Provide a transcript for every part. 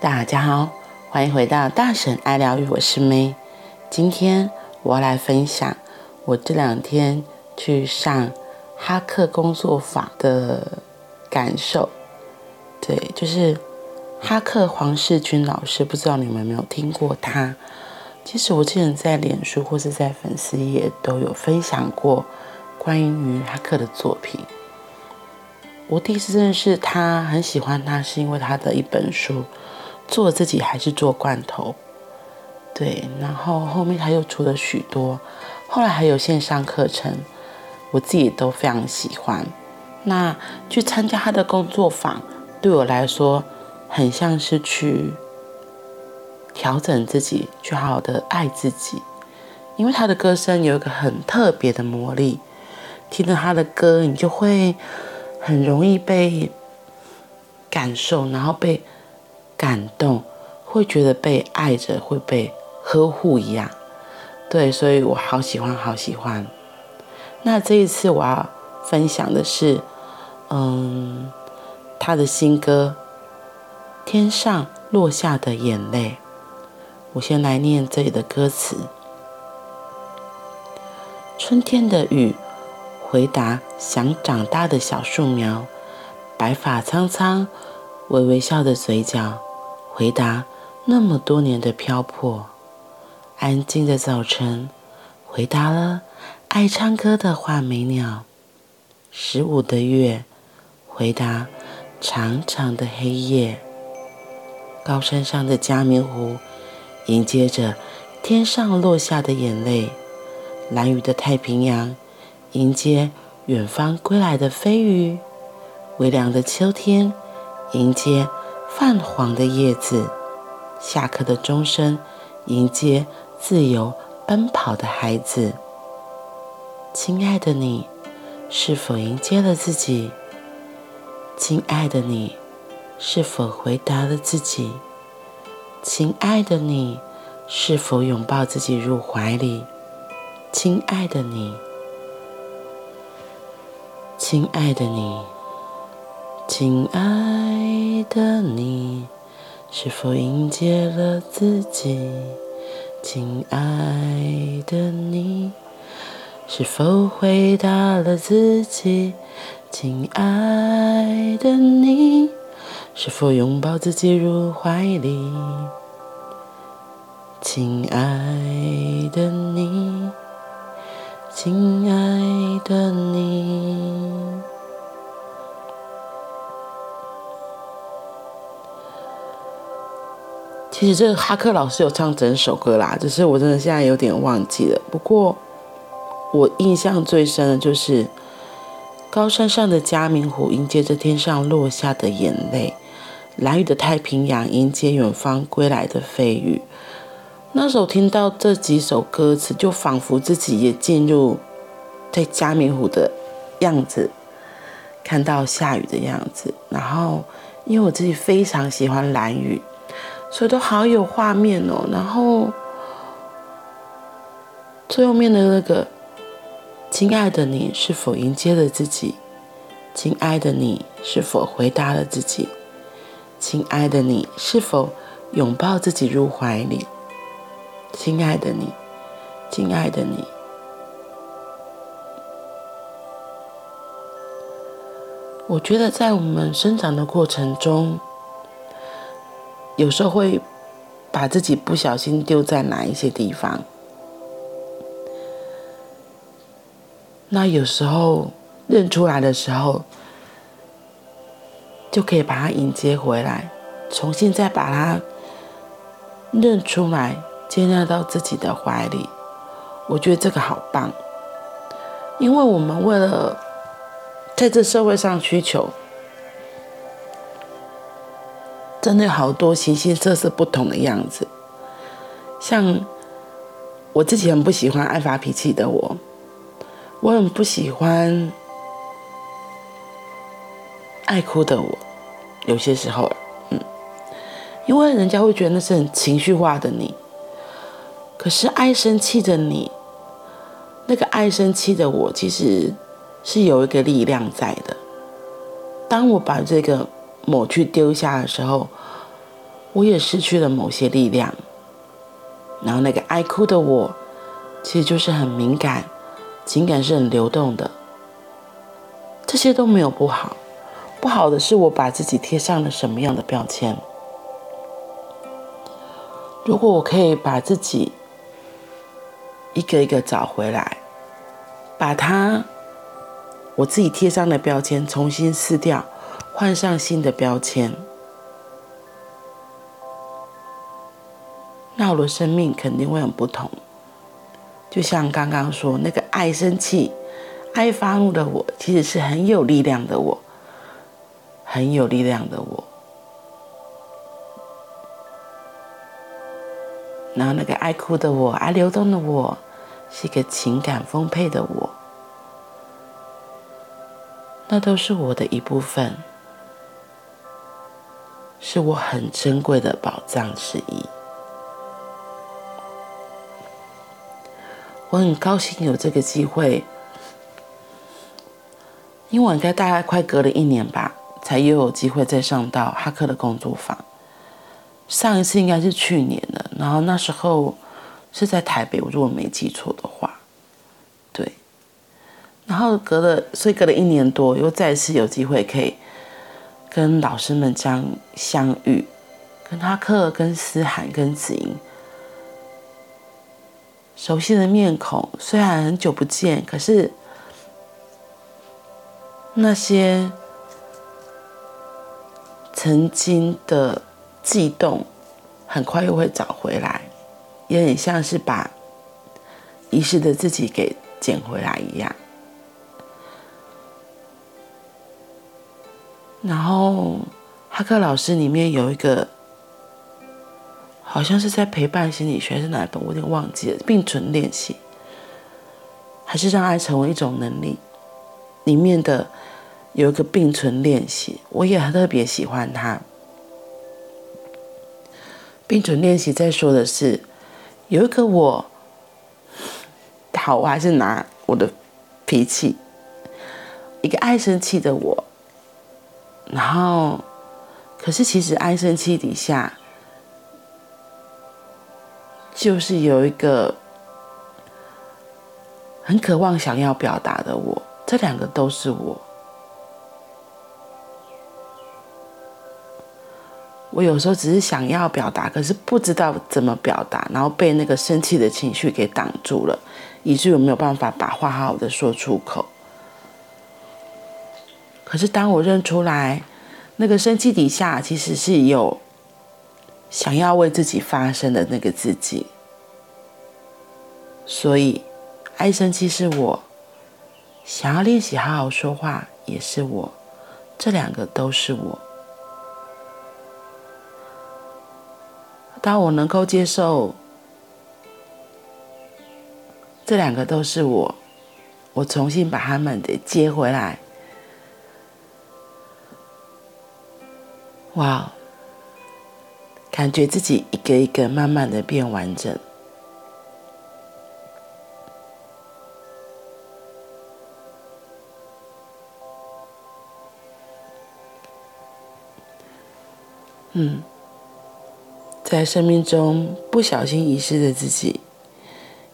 大家好，欢迎回到大婶爱疗愈，我是 May。今天我要来分享我这两天去上哈克工作坊的感受。对，就是哈克黄世军老师，不知道你们有没有听过他？其实我之前在脸书或是在粉丝页都有分享过关于哈克的作品。我第一次认识他，很喜欢他，是因为他的一本书。做自己还是做罐头，对，然后后面他又出了许多，后来还有线上课程，我自己都非常喜欢。那去参加他的工作坊，对我来说很像是去调整自己，去好好的爱自己。因为他的歌声有一个很特别的魔力，听着他的歌，你就会很容易被感受，然后被。感动，会觉得被爱着，会被呵护一样，对，所以我好喜欢，好喜欢。那这一次我要分享的是，嗯，他的新歌《天上落下的眼泪》。我先来念这里的歌词：春天的雨回答想长大的小树苗，白发苍苍，微微笑的嘴角。回答那么多年的漂泊，安静的早晨，回答了爱唱歌的画眉鸟。十五的月，回答长长的黑夜。高山上的嘉明湖，迎接着天上落下的眼泪。蓝雨的太平洋，迎接远方归来的飞鱼。微凉的秋天，迎接。泛黄的叶子，下课的钟声，迎接自由奔跑的孩子。亲爱的你，是否迎接了自己？亲爱的你，是否回答了自己？亲爱的你，是否拥抱自己入怀里？亲爱的你，亲爱的你。亲爱的你，是否迎接了自己？亲爱的你，是否回答了自己？亲爱的你，是否拥抱自己入怀里？亲爱的你，亲爱的你。其实这个哈克老师有唱整首歌啦，只是我真的现在有点忘记了。不过我印象最深的就是高山上的嘉明湖迎接着天上落下的眼泪，蓝雨的太平洋迎接远方归来的飞鱼。那时候听到这几首歌词，就仿佛自己也进入在嘉明湖的样子，看到下雨的样子。然后因为我自己非常喜欢蓝雨。所以都好有画面哦，然后最后面的那个“亲爱的你，是否迎接了自己？亲爱的你，是否回答了自己？亲爱的你，是否拥抱自己入怀里？亲爱的你，亲爱的你。”我觉得在我们生长的过程中，有时候会把自己不小心丢在哪一些地方，那有时候认出来的时候，就可以把它迎接回来，重新再把它认出来，接纳到自己的怀里。我觉得这个好棒，因为我们为了在这社会上需求。真的有好多形形色色不同的样子，像我自己很不喜欢爱发脾气的我，我很不喜欢爱哭的我，有些时候，嗯，因为人家会觉得那是很情绪化的你，可是爱生气的你，那个爱生气的我，其实是有一个力量在的。当我把这个抹去丢下的时候，我也失去了某些力量。然后那个爱哭的我，其实就是很敏感，情感是很流动的。这些都没有不好，不好的是我把自己贴上了什么样的标签。如果我可以把自己一个一个找回来，把它我自己贴上的标签重新撕掉，换上新的标签。那我的生命肯定会很不同，就像刚刚说那个爱生气、爱发怒的我，其实是很有力量的我，很有力量的我。然后那个爱哭的我、爱流动的我，是一个情感丰沛的我，那都是我的一部分，是我很珍贵的宝藏之一。我很高兴有这个机会，因为我应该大概快隔了一年吧，才又有机会再上到哈克的工作坊。上一次应该是去年的，然后那时候是在台北，我如果没记错的话，对。然后隔了，所以隔了一年多，又再次有机会可以跟老师们这样相遇，跟他克、跟思涵、跟子莹。熟悉的面孔，虽然很久不见，可是那些曾经的悸动，很快又会找回来，也很像是把遗失的自己给捡回来一样。然后，哈克老师里面有一个。好像是在陪伴心理学是哪一本，我有点忘记了。并存练习，还是让爱成为一种能力，里面的有一个并存练习，我也特别喜欢它。并存练习在说的是，有一个我，好，我还是拿我的脾气，一个爱生气的我，然后，可是其实爱生气底下。就是有一个很渴望想要表达的我，这两个都是我。我有时候只是想要表达，可是不知道怎么表达，然后被那个生气的情绪给挡住了，以至于我没有办法把话好好的说出口。可是当我认出来，那个生气底下其实是有。想要为自己发声的那个自己，所以爱生气是我，想要练习好好说话也是我，这两个都是我。当我能够接受这两个都是我，我重新把他们给接回来，哇！感觉自己一个一个慢慢的变完整。嗯，在生命中不小心遗失的自己，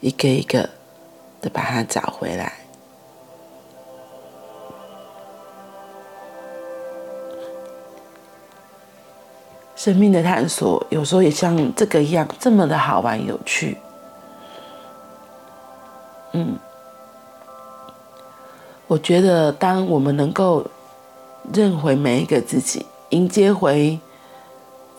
一个一个的把它找回来。生命的探索有时候也像这个一样，这么的好玩有趣。嗯，我觉得当我们能够认回每一个自己，迎接回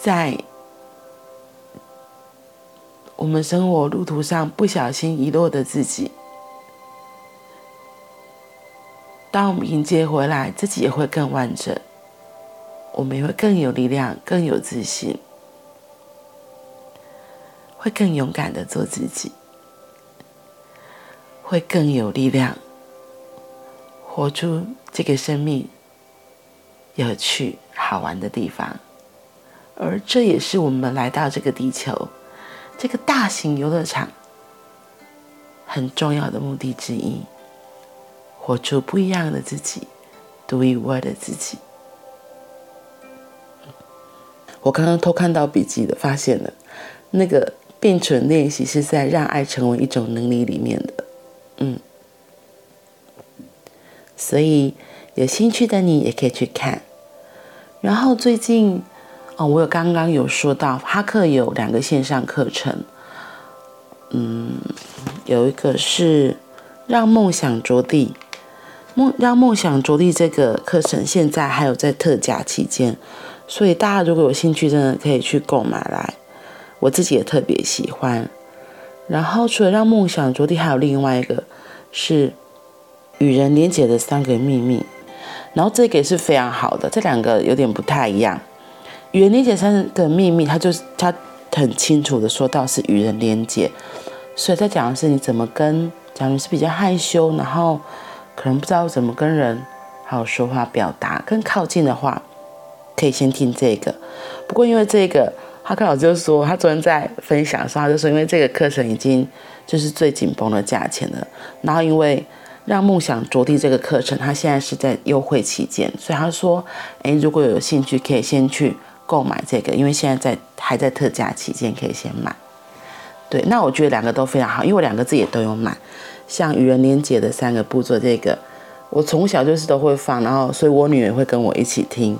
在我们生活路途上不小心遗落的自己，当我们迎接回来，自己也会更完整。我们会更有力量，更有自信，会更勇敢的做自己，会更有力量，活出这个生命有趣好玩的地方。而这也是我们来到这个地球，这个大型游乐场很重要的目的之一，活出不一样的自己，独一无二的自己。我刚刚偷看到笔记的，发现了那个并存练习是在让爱成为一种能力里面的，嗯，所以有兴趣的你也可以去看。然后最近，哦，我有刚刚有说到哈克有两个线上课程，嗯，有一个是让梦想着地。梦让梦想着地这个课程现在还有在特价期间，所以大家如果有兴趣，真的可以去购买来。我自己也特别喜欢。然后除了让梦想着地，还有另外一个是与人连接的三个秘密。然后这个也是非常好的，这两个有点不太一样。与人连结三个秘密，它就是它很清楚的说到是与人连接，所以在讲的是你怎么跟，假如是比较害羞，然后。可能不知道怎么跟人好好说话表达，更靠近的话，可以先听这个。不过因为这个，哈克老师就说，他昨天在分享的时候，他就说，因为这个课程已经就是最紧绷的价钱了。然后因为让梦想着地这个课程，他现在是在优惠期间，所以他说，哎，如果有兴趣，可以先去购买这个，因为现在在还在特价期间，可以先买。对，那我觉得两个都非常好，因为我两个字也都有买。像与人连结的三个步骤，这个我从小就是都会放，然后所以我女儿会跟我一起听。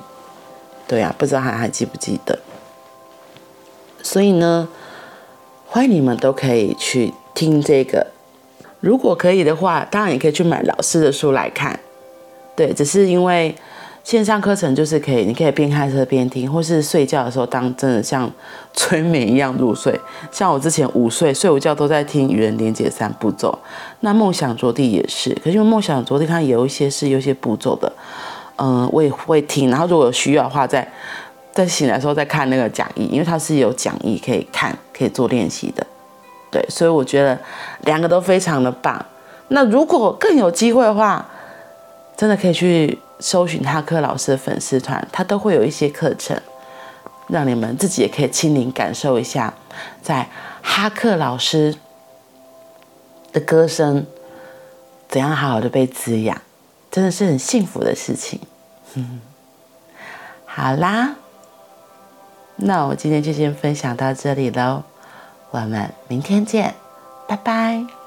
对啊，不知道还还记不记得？所以呢，欢迎你们都可以去听这个。如果可以的话，当然也可以去买老师的书来看。对，只是因为。线上课程就是可以，你可以边开车边听，或是睡觉的时候当真的像催眠一样入睡。像我之前午睡睡午觉都在听与人连结三步骤，那梦想着地也是。可是因为梦想着地它有一些是有一些步骤的，嗯，我也会听。然后如果有需要的话，在在醒来的时候再看那个讲义，因为它是有讲义可以看，可以做练习的。对，所以我觉得两个都非常的棒。那如果更有机会的话，真的可以去。搜寻哈克老师的粉丝团，他都会有一些课程，让你们自己也可以亲临感受一下，在哈克老师的歌声怎样好好的被滋养，真的是很幸福的事情。嗯，好啦，那我今天就先分享到这里喽，我们明天见，拜拜。